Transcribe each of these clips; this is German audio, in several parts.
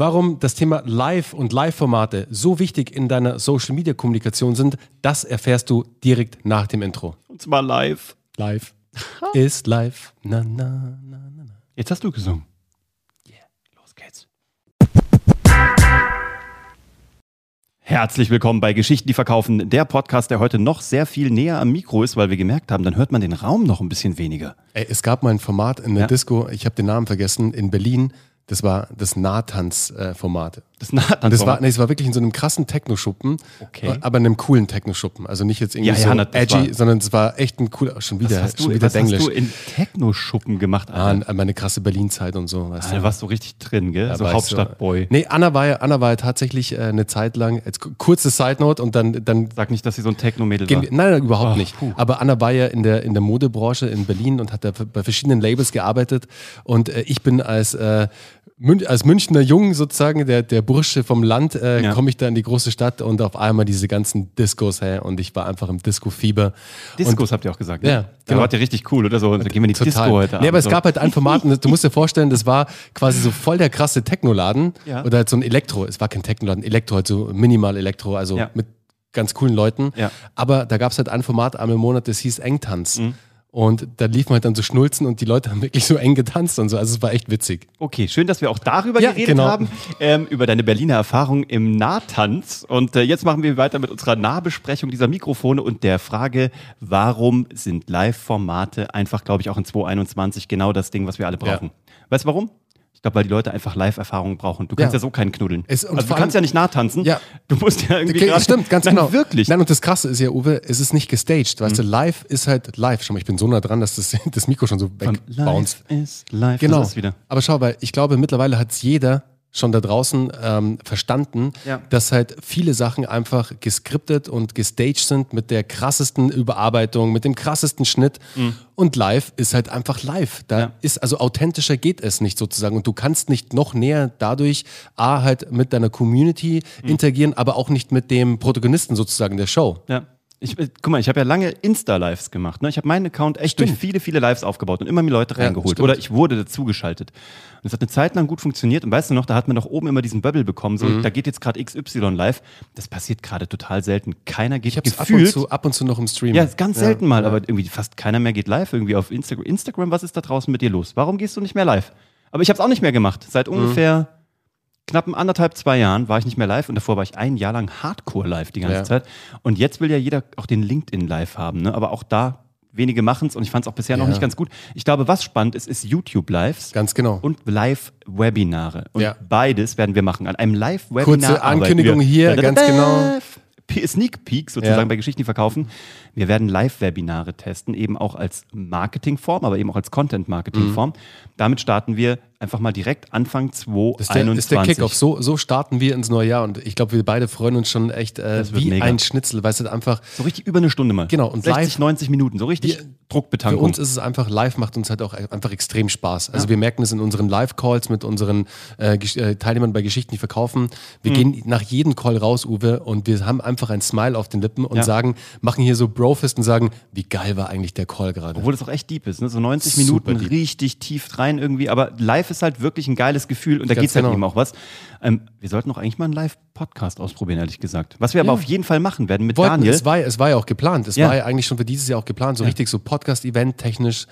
Warum das Thema Live und Live-Formate so wichtig in deiner Social-Media-Kommunikation sind, das erfährst du direkt nach dem Intro. Und zwar live. Live ist live. Na, na, na, na, na. Jetzt hast du gesungen. Los geht's. Herzlich willkommen bei Geschichten, die verkaufen. Der Podcast, der heute noch sehr viel näher am Mikro ist, weil wir gemerkt haben, dann hört man den Raum noch ein bisschen weniger. Ey, es gab mal ein Format in der Ja. Disco, ich habe den Namen vergessen, in Berlin. Das war das Nahtanz-Format. Das naht Das war, nee, es war wirklich in so einem krassen Techno-Schuppen, Okay. aber in einem coolen Techno-Schuppen. Also nicht jetzt irgendwie Ja, ja, so na, edgy, war- sondern es war echt ein cooler, schon wieder, was hast, schon du, wieder was hast Englisch. du in Techno-Schuppen gemacht, Ah, Alter? an meine krasse Berlin-Zeit und so. Weißt Da du? warst du richtig drin, gell? Da so Hauptstadtboy. Nee, Anna war ja, Anna war ja tatsächlich äh, eine Zeit lang, jetzt ku- kurze Side-Note und dann, dann Sag nicht, dass sie so ein Techno-Mädel war. nein, nein, überhaupt Ach, nicht. puh. Aber Anna war ja in der, in der Modebranche in Berlin und hat da bei verschiedenen Labels gearbeitet und äh, ich bin als äh, Mün als Münchner Jung sozusagen, der, der Bursche vom Land, äh, Ja. komme ich da in die große Stadt und auf einmal diese ganzen Discos her und ich war einfach im Disco-Fieber. Discos habt ihr auch gesagt, ne? Ja, Da genau. wart ihr richtig cool, oder so? Dann gehen wir in die Total. Disco heute Nee, Abend. aber es so. gab halt ein Format, und du musst dir vorstellen, das war quasi so voll der krasse Technoladen Ja. oder halt so ein Elektro. Es war kein Technoladen, Elektro, halt so minimal Elektro, also Ja. mit ganz coolen Leuten. Ja. Aber da gab es halt ein Format einmal im Monat, das hieß Engtanz. Mhm. Und da liefen halt dann so Schnulzen und die Leute haben wirklich so eng getanzt und so. Also es war echt witzig. Okay, schön, dass wir auch darüber Ja, geredet genau. haben, ähm, über deine Berliner Erfahrung im Nahtanz. Und äh, jetzt machen wir weiter mit unserer Nahbesprechung dieser Mikrofone und der Frage, warum sind Live-Formate einfach, glaube ich, auch in 2021 genau das Ding, was wir alle brauchen. Weißt du warum? Ich glaube, weil die Leute einfach Live-Erfahrung brauchen. Du kannst ja, Ja. so keinen knuddeln. Es- also du kannst ja nicht nahtanzen. Ja. Du musst ja irgendwie Okay, stimmt, ganz Nein, genau. wirklich. Nein, und das Krasse ist ja, Uwe, es ist nicht gestaged. Mhm. Weißt du, live ist halt live. Schau mal, ich bin so nah dran, dass das, das Mikro schon so wegbounced. Live ist live. Genau. Ist wieder. Aber schau, weil ich glaube, mittlerweile hat es jeder schon da draußen ähm, verstanden, Ja. dass halt viele Sachen einfach geskriptet und gestaged sind mit der krassesten Überarbeitung, mit dem krassesten Schnitt. Und live ist halt einfach live. Da Mhm. Ja. ist, also authentischer geht es nicht sozusagen. Und du kannst nicht noch näher dadurch A, halt mit deiner Community Mhm. interagieren, aber auch nicht mit dem Protagonisten sozusagen der Show. Ja. Ich, äh, guck mal, ich habe ja lange Insta-Lives gemacht. Ne? Ich habe meinen Account echt Stimmt. durch viele, viele Lives aufgebaut und immer mehr Leute Ja, reingeholt. stimmt. Oder ich wurde dazugeschaltet. Und es hat eine Zeit lang gut funktioniert. Und weißt du noch, da hat man doch oben immer diesen Bubble bekommen. So, Mhm. da geht jetzt gerade XY live. Das passiert gerade total selten. Keiner geht Ich habe es ab und, gefühlt. zu, ab und zu noch im Stream. ja, ganz selten mal, ja. aber irgendwie fast keiner mehr geht live irgendwie auf Instagram. Instagram, was ist da draußen mit dir los? Warum gehst du nicht mehr live? Aber ich habe es auch nicht mehr gemacht. Seit Mhm. Knappen anderthalb, zwei Jahren war ich nicht mehr live und davor war ich ein Jahr lang Hardcore live die ganze Ja. Zeit. Und jetzt will ja jeder auch den LinkedIn live haben, ne? aber auch da wenige machen es und ich fand es auch bisher noch Ja. nicht ganz gut. Ich glaube, was spannend ist, ist YouTube-Lives Ganz genau. und Live-Webinare. Und Ja. beides werden wir machen. An einem Live-Webinar. Kurze Ankündigung hier, ganz genau. Sneak Peek sozusagen Ja. bei Geschichten, die verkaufen. Wir werden Live-Webinare testen, eben auch als Marketingform, aber eben auch als Content-Marketingform. Damit starten wir einfach mal direkt Anfang Das ist der, 2021. der Kickoff. So, so starten wir ins neue Jahr und ich glaube, wir beide freuen uns schon echt äh, Das wie mega. ein Schnitzel, weil es halt einfach So richtig über eine Stunde mal. Genau, und 60, live- 90 Minuten, so richtig Wir- für Druckbetankung. uns ist es einfach, live macht uns halt auch einfach extrem Spaß. Also wir merken es in unseren Live-Calls mit unseren äh, äh, Teilnehmern bei Geschichten, die verkaufen. Mhm. Wir gehen nach jedem Call raus, Uwe, und wir haben einfach ein Smile auf den Lippen und Ja. sagen, machen hier so Brofist und sagen, wie geil war eigentlich der Call gerade. Obwohl es auch echt deep ist, ne? so 90 Super Minuten deep. richtig tief rein irgendwie, aber live ist halt wirklich ein geiles Gefühl und da Ganz geht's halt genau. eben auch was. Ähm, wir sollten auch eigentlich mal einen Live-Podcast ausprobieren, ehrlich gesagt. Was wir aber Ja. auf jeden Fall machen werden mit Wollten, Daniel. Es war, es war ja auch geplant. Es Ja. war ja eigentlich schon für dieses Jahr auch geplant, so richtig so Podcast-Event technisch.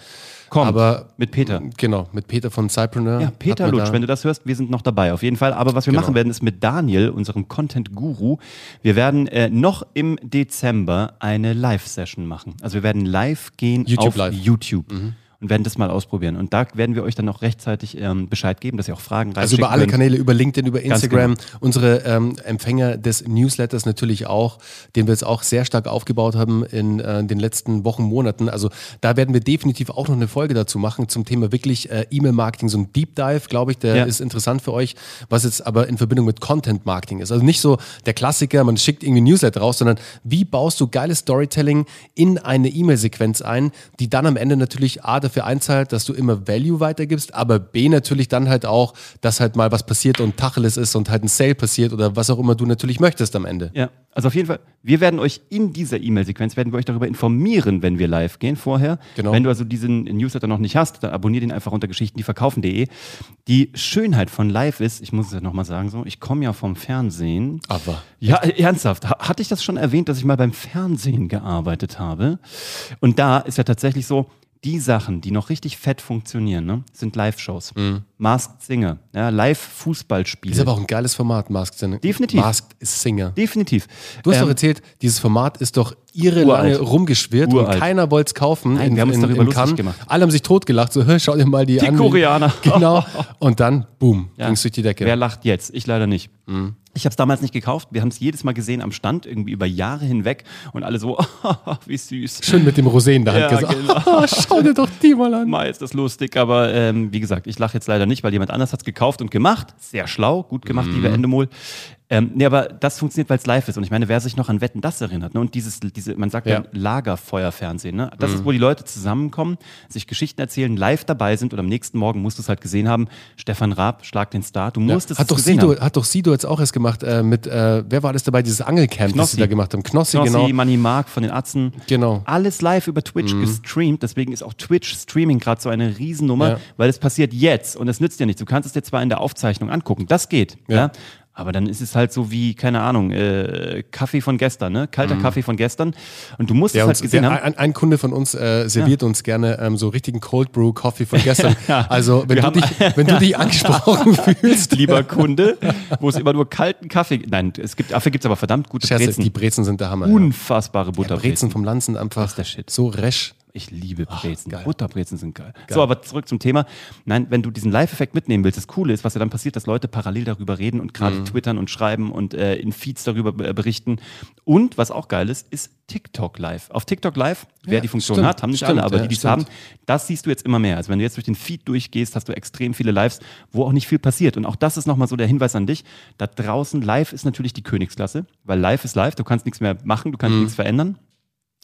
Kommt, aber mit Peter. Genau, mit Peter von Cypreneur. Ja, Peter Lutsch, wenn du das hörst, wir sind noch dabei, auf jeden Fall. Aber was wir Genau. machen werden, ist mit Daniel, unserem Content-Guru, wir werden äh, noch im Dezember eine Live-Session machen. Also wir werden live gehen YouTube auf live. Mhm. Und werden das mal ausprobieren. Und da werden wir euch dann auch rechtzeitig ähm, Bescheid geben, dass ihr auch Fragen Also über reinschicken alle könnt. Kanäle, über LinkedIn, über Ganz Instagram. Unsere ähm, Empfänger des Newsletters natürlich auch, den wir jetzt auch sehr stark aufgebaut haben in äh, den letzten Wochen, Monaten. Also da werden wir definitiv auch noch eine Folge dazu machen zum Thema wirklich äh, E-Mail-Marketing, so ein Deep Dive, glaube ich, der Ja. ist interessant für euch, was jetzt aber in Verbindung mit Content-Marketing ist. Also nicht so der Klassiker, man schickt irgendwie ein Newsletter raus, sondern wie baust du geiles Storytelling in eine E-Mail-Sequenz ein, die dann am Ende natürlich A dafür einzahlt, dass du immer Value weitergibst, aber B natürlich dann halt auch, dass halt mal was passiert und Tacheles ist und halt ein Sale passiert oder was auch immer du natürlich möchtest am Ende. Ja, also auf jeden Fall, wir werden euch in dieser E-Mail-Sequenz, werden wir euch darüber informieren, wenn wir live gehen vorher. Genau. Wenn du also diesen Newsletter noch nicht hast, dann abonnier den einfach unter Geschichten, die Schönheit von live ist, ich muss es ja nochmal sagen so, ich komme ja vom Fernsehen. Aber. Ja, ernsthaft. Ha- Hatte ich das schon erwähnt, dass ich mal beim Fernsehen gearbeitet habe? Und da ist ja tatsächlich so, die Sachen, die noch richtig fett funktionieren, ne, sind Live-Shows. Masked Singer, ja, Live-Fußballspiele. Ist aber auch ein geiles Format, Masked Singer. Definitiv. Masked Singer. Definitiv. Du hast Ähm, doch erzählt, dieses Format ist doch irre Uralt. lange rumgeschwirrt Uralt. und keiner wollte es kaufen. Nein, wir haben uns darüber lustig Cannes. gemacht. Alle haben sich totgelacht, so, "Hä, schau dir mal die, Die an. Koreaner. Genau. Und dann, boom, Ja. ging's durch die Decke. Wer lacht jetzt? Ich leider nicht. Mhm. Ich habe es damals nicht gekauft. Wir haben es jedes Mal gesehen am Stand, irgendwie über Jahre hinweg. Und alle so, wie süß. Schön mit dem Rosé in der Hand Ja, gesagt. genau. schau dir doch die mal an. Mal ist das lustig, aber ähm, wie gesagt, ich lache jetzt leider nicht, weil jemand anders hat es gekauft und gemacht. Sehr schlau, gut gemacht, Mhm. lieber Endemol. Ähm, nee, aber das funktioniert, weil es live ist. Und ich meine, wer sich noch an Wetten das erinnert, ne? und dieses, diese, man sagt ja, Ja. Lagerfeuerfernsehen, ne? das Mhm. ist, wo die Leute zusammenkommen, sich Geschichten erzählen, live dabei sind und am nächsten Morgen musst du es halt gesehen haben. Stefan Raab, Schlag den Star, du Ja. musstest Hat, es doch gesehen Sido, haben. hat doch Sido jetzt auch erst gemacht äh, mit, äh, wer war das dabei, dieses Angelcamp, das Knossi. sie da gemacht haben. Knossi, Knossi, genau. Money Mark von den Atzen. Genau. Alles live über Twitch gestreamt. Deswegen ist auch Twitch-Streaming gerade so eine Riesennummer, Ja. weil es passiert jetzt und es nützt ja nichts. Du kannst es dir zwar in der Aufzeichnung angucken, das geht. Ja. Ja. Aber dann ist es halt so wie, keine Ahnung, äh, Kaffee von gestern, ne? Kalter Kaffee von gestern. Und du musst Der es halt uns, gesehen der, haben. ein, ein Kunde von uns äh, serviert uns gerne ähm, so richtigen Cold Brew Coffee von gestern. Also wenn Wir du, haben- dich, wenn du dich angesprochen fühlst, Lieber Kunde, wo es immer nur kalten Kaffee Nein, es gibt, dafür gibt es aber verdammt gute Scherze, Brezen. die Brezen sind der Hammer. ja. Unfassbare Ja, Butterbrezen. Brezen vom Land sind einfach der Shit. so resch. Ich liebe Brezen. geil. Butterbrezen sind geil. So, aber zurück zum Thema. Nein, wenn du diesen Live-Effekt mitnehmen willst, das Coole ist, was ja dann passiert, dass Leute parallel darüber reden und Mhm. gerade twittern und schreiben und äh, in Feeds darüber äh, berichten. Und was auch geil ist, ist TikTok Live. Auf TikTok Live, wer Ja, die Funktion stimmt, hat, haben nicht stimmt, alle, aber ja, die, die es haben, das siehst du jetzt immer mehr. Also wenn du jetzt durch den Feed durchgehst, hast du extrem viele Lives, wo auch nicht viel passiert. Und auch das ist nochmal so der Hinweis an dich. Da draußen live ist natürlich die Königsklasse, weil live ist live, du kannst nichts mehr machen, du kannst Mhm. nichts verändern.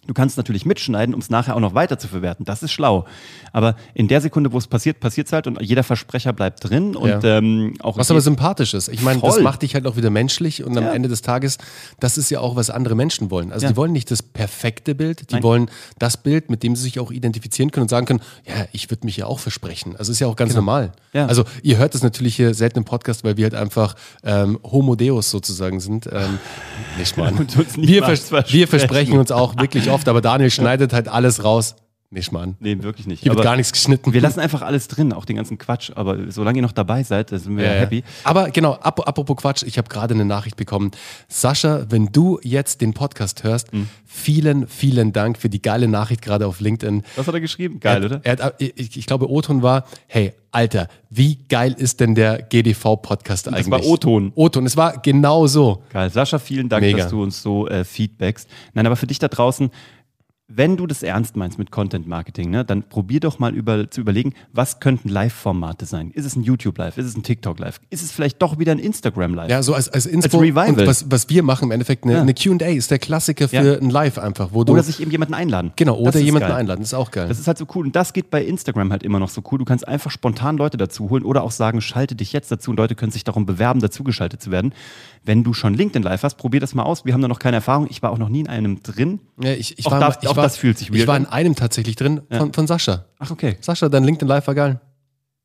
Du kannst natürlich mitschneiden, um es nachher auch noch weiter zu verwerten. Das ist schlau. Aber in der Sekunde, wo es passiert, passiert es halt und jeder Versprecher bleibt drin. Und Ja. ähm, auch Was aber sympathisch ist. Ich meine, das macht dich halt auch wieder menschlich und am Ja. Ende des Tages, das ist ja auch, was andere Menschen wollen. Also Ja. die wollen nicht das perfekte Bild, die Nein. wollen das Bild, mit dem sie sich auch identifizieren können und sagen können, ja, ich würde mich ja auch versprechen. Also ist ja auch ganz normal. Genau. Ja. Also ihr hört das natürlich hier selten im Podcast, weil wir halt einfach ähm, Homo Deus sozusagen sind. Ähm, nicht mal. Wir, vers wir versprechen. versprechen uns auch wirklich oft, aber Daniel schneidet halt alles raus. Nicht mal. Nee, wirklich nicht. Hier wird Aber gar nichts geschnitten. wir lassen einfach alles drin, auch den ganzen Quatsch. Aber solange ihr noch dabei seid, da sind wir Ja, ja. happy. Aber genau, ap apropos Quatsch, ich habe gerade eine Nachricht bekommen. Sascha, wenn du jetzt den Podcast hörst, Hm. vielen, vielen Dank für die geile Nachricht gerade auf LinkedIn. Was hat er geschrieben? Geil, er, oder? Er hat, ich, ich glaube, O-Ton war, hey, Alter, wie geil ist denn der GDV-Podcast eigentlich? war O-Ton. O-Ton, es war genau so. Geil. Sascha, vielen Dank, Mega. dass du uns so äh, feedbackst. Nein, aber für dich da draußen, wenn du das ernst meinst mit Content Marketing, ne, dann probier doch mal über, zu überlegen, was könnten Live-Formate sein? Ist es ein YouTube-Live? Ist es ein TikTok-Live? Ist es vielleicht doch wieder ein Instagram-Live? Ja, so als, als Inspo. Als Revival. Und was, was wir machen im Endeffekt, eine, Ja. eine Q&A ist der Klassiker für Ja. ein Live einfach, wo du, Oder sich eben jemanden einladen. genau, oder jemanden geil. einladen, das ist auch geil. Das ist halt so cool. Und das geht bei Instagram halt immer noch so cool. Du kannst einfach spontan Leute dazu holen oder auch sagen, schalte dich jetzt dazu und Leute können sich darum bewerben, dazugeschaltet zu werden. Wenn du schon LinkedIn Live hast, probier das mal aus. Wir haben da noch keine Erfahrung. Ich war auch noch nie in einem drin. ja, ich, ich auch war, das- ich auch war, das fühlt sich Ich weird war an. in einem tatsächlich drin von, von Sascha. Ach, okay. Sascha, dein LinkedIn Live war geil.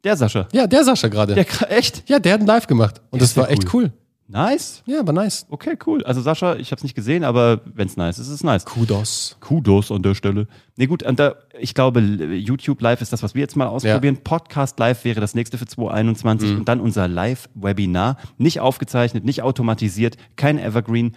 Der Sascha. Ja, der Sascha gerade. Echt? Ja, der hat ein Live gemacht. Und das ja war echt cool. Nice. Ja, war nice. Okay, cool. Also Sascha, ich habe es nicht gesehen, aber wenn es nice ist, ist es nice. Kudos. Kudos an der Stelle. Nee, gut, und da, ich glaube, YouTube Live ist das, was wir jetzt mal ausprobieren. Podcast Live wäre das nächste für 2021 und dann unser Live-Webinar. Nicht aufgezeichnet, nicht automatisiert, kein Evergreen.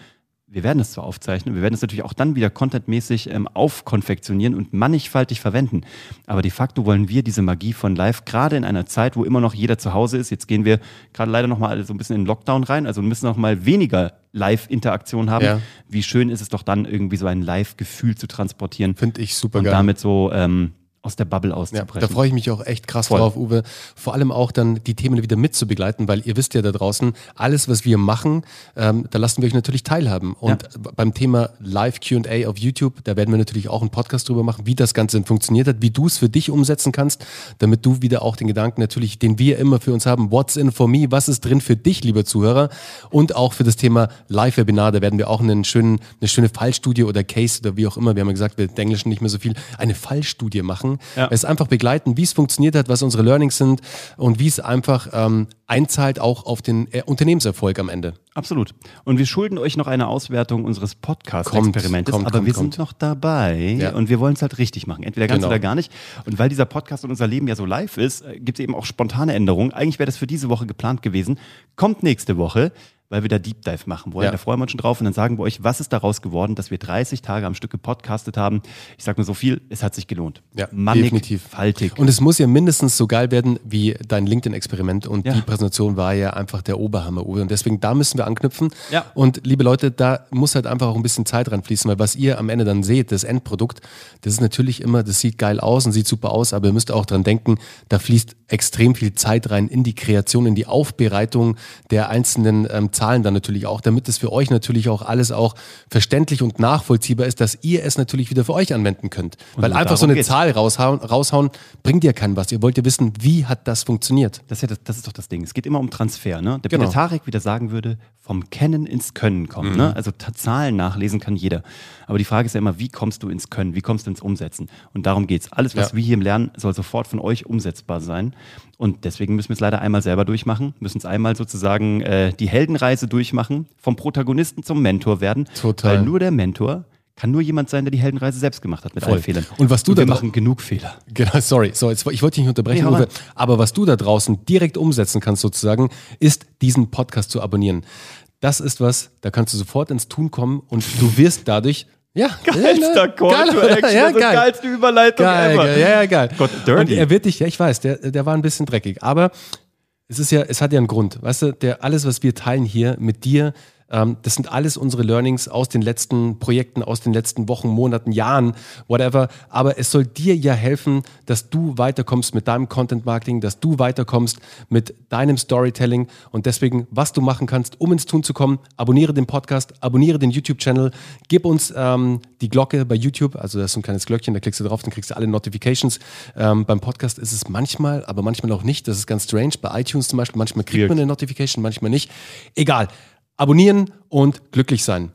Wir werden es zwar aufzeichnen, wir werden es natürlich auch dann wieder contentmäßig ähm, aufkonfektionieren und mannigfaltig verwenden. Aber de facto wollen wir diese Magie von Live, gerade in einer Zeit, wo immer noch jeder zu Hause ist, jetzt gehen wir gerade leider noch mal so ein bisschen in den Lockdown rein, also müssen noch mal weniger Live-Interaktion haben. Ja. Wie schön ist es doch dann, irgendwie so ein Live-Gefühl zu transportieren Finde ich super und geil. damit so ähm, aus der Bubble Ja, auszubrechen. da freue ich mich auch echt krass Voll. drauf, Uwe. Vor allem auch dann die Themen wieder mitzubegleiten, weil ihr wisst ja da draußen, alles, was wir machen, ähm, da lassen wir euch natürlich teilhaben. Und beim Thema Live QA auf YouTube, da werden wir natürlich auch einen Podcast drüber machen, wie das Ganze funktioniert hat, wie du es für dich umsetzen kannst, damit du wieder auch den Gedanken natürlich, den wir immer für uns haben, what's in for me, was ist drin für dich, lieber Zuhörer, und auch für das Thema Live-Webinar, da werden wir auch einen schönen, eine schöne Fallstudie oder Case oder wie auch immer, wir haben ja gesagt, wir englischen nicht mehr so viel, eine Fallstudie machen, Ja. es einfach begleiten, wie es funktioniert hat, was unsere Learnings sind und wie es einfach ähm, einzahlt auch auf den äh, Unternehmenserfolg am Ende. Absolut. Und wir schulden euch noch eine Auswertung unseres Podcast-Experimentes, aber kommt, wir kommt. sind noch dabei Ja. und wir wollen es halt richtig machen. Entweder ganz Genau. oder gar nicht. Und weil dieser Podcast und unser Leben ja so live ist, gibt es eben auch spontane Änderungen. Eigentlich wäre das für diese Woche geplant gewesen. Kommt nächste Woche, weil wir da Deep Dive machen wollen. Ja. Da freuen wir uns schon drauf und dann sagen wir euch, was ist daraus geworden, dass wir 30 Tage am Stück gepodcastet haben. Ich sage nur so viel, es hat sich gelohnt. Ja, definitiv. Mannigfaltig. Und es muss ja mindestens so geil werden wie dein LinkedIn-Experiment. Und Ja. die Präsentation war ja einfach der Oberhammer, Uwe. Und deswegen, da müssen wir anknüpfen. Ja. Und liebe Leute, da muss halt einfach auch ein bisschen Zeit reinfließen, weil was ihr am Ende dann seht, das Endprodukt, das ist natürlich immer, das sieht geil aus und sieht super aus, aber ihr müsst auch dran denken, da fließt extrem viel Zeit rein in die Kreation, in die Aufbereitung der einzelnen ähm, Zahlen dann natürlich auch, damit es für euch natürlich auch alles auch verständlich und nachvollziehbar ist, dass ihr es natürlich wieder für euch anwenden könnt. weil einfach so eine geht's. Zahl raushauen, raushauen bringt dir keinen was. Ihr wollt ja wissen, wie hat das funktioniert. Das ist, ja das, das ist doch das Ding. Es geht immer um Transfer. Ne? Der Genau. Peter Tarek wieder sagen würde, vom Kennen ins Können kommen. Ne? Also Zahlen nachlesen kann jeder. Aber die Frage ist ja immer, wie kommst du ins Können? Wie kommst du ins Umsetzen? Und darum geht's. Alles, was Ja. wir hier lernen, soll sofort von euch umsetzbar sein. Und deswegen müssen wir es leider einmal selber durchmachen, müssen es einmal sozusagen äh, die Heldenreise durchmachen, vom Protagonisten zum Mentor werden. Total. Weil nur der Mentor kann nur jemand sein, der die Heldenreise selbst gemacht hat mit Voll. allen Fehlern. Und was du wir da- machen genug Fehler. Genau, sorry. So, jetzt, ich wollte dich nicht unterbrechen, Nee, Uwe. Aber was du da draußen direkt umsetzen kannst, sozusagen, ist, diesen Podcast zu abonnieren. Das ist was, da kannst du sofort ins Tun kommen und du wirst dadurch. Ja, Geilster ja, ne? Call Geil, to? Action, ja, also geil. geilste Überleitung Geil, ever. geil, ja, ja, geil. Gott, dirty. Und er wird dich, ja, ich weiß, der, der war ein bisschen dreckig, aber es ist ja, es hat ja einen Grund. Weißt du, der, alles, was wir teilen hier mit dir, das sind alles unsere Learnings aus den letzten Projekten, aus den letzten Wochen, Monaten, Jahren, whatever. Aber es soll dir ja helfen, dass du weiterkommst mit deinem Content Marketing, dass du weiterkommst mit deinem Storytelling. Und deswegen, was du machen kannst, um ins Tun zu kommen, abonniere den Podcast, abonniere den YouTube-Channel, gib uns ähm, die Glocke bei YouTube, also da ist so ein kleines Glöckchen, da klickst du drauf, dann kriegst du alle Notifications. Ähm, beim Podcast ist es manchmal, aber manchmal auch nicht. Das ist ganz strange. Bei iTunes zum Beispiel, manchmal kriegt man eine Notification, manchmal nicht. Egal. Abonnieren und glücklich sein.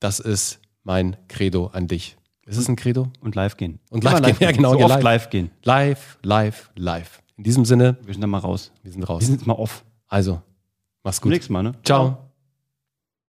Das ist mein Credo an dich. Ist es ein Credo? Und live gehen. Und Immer live gehen, ja, genau, So live. live. gehen. Live, live, live. In diesem Sinne, Wir sind dann mal raus. wir sind raus. Wir sind jetzt mal off. Also, mach's Zum gut. nächsten Mal, ne? Ciao.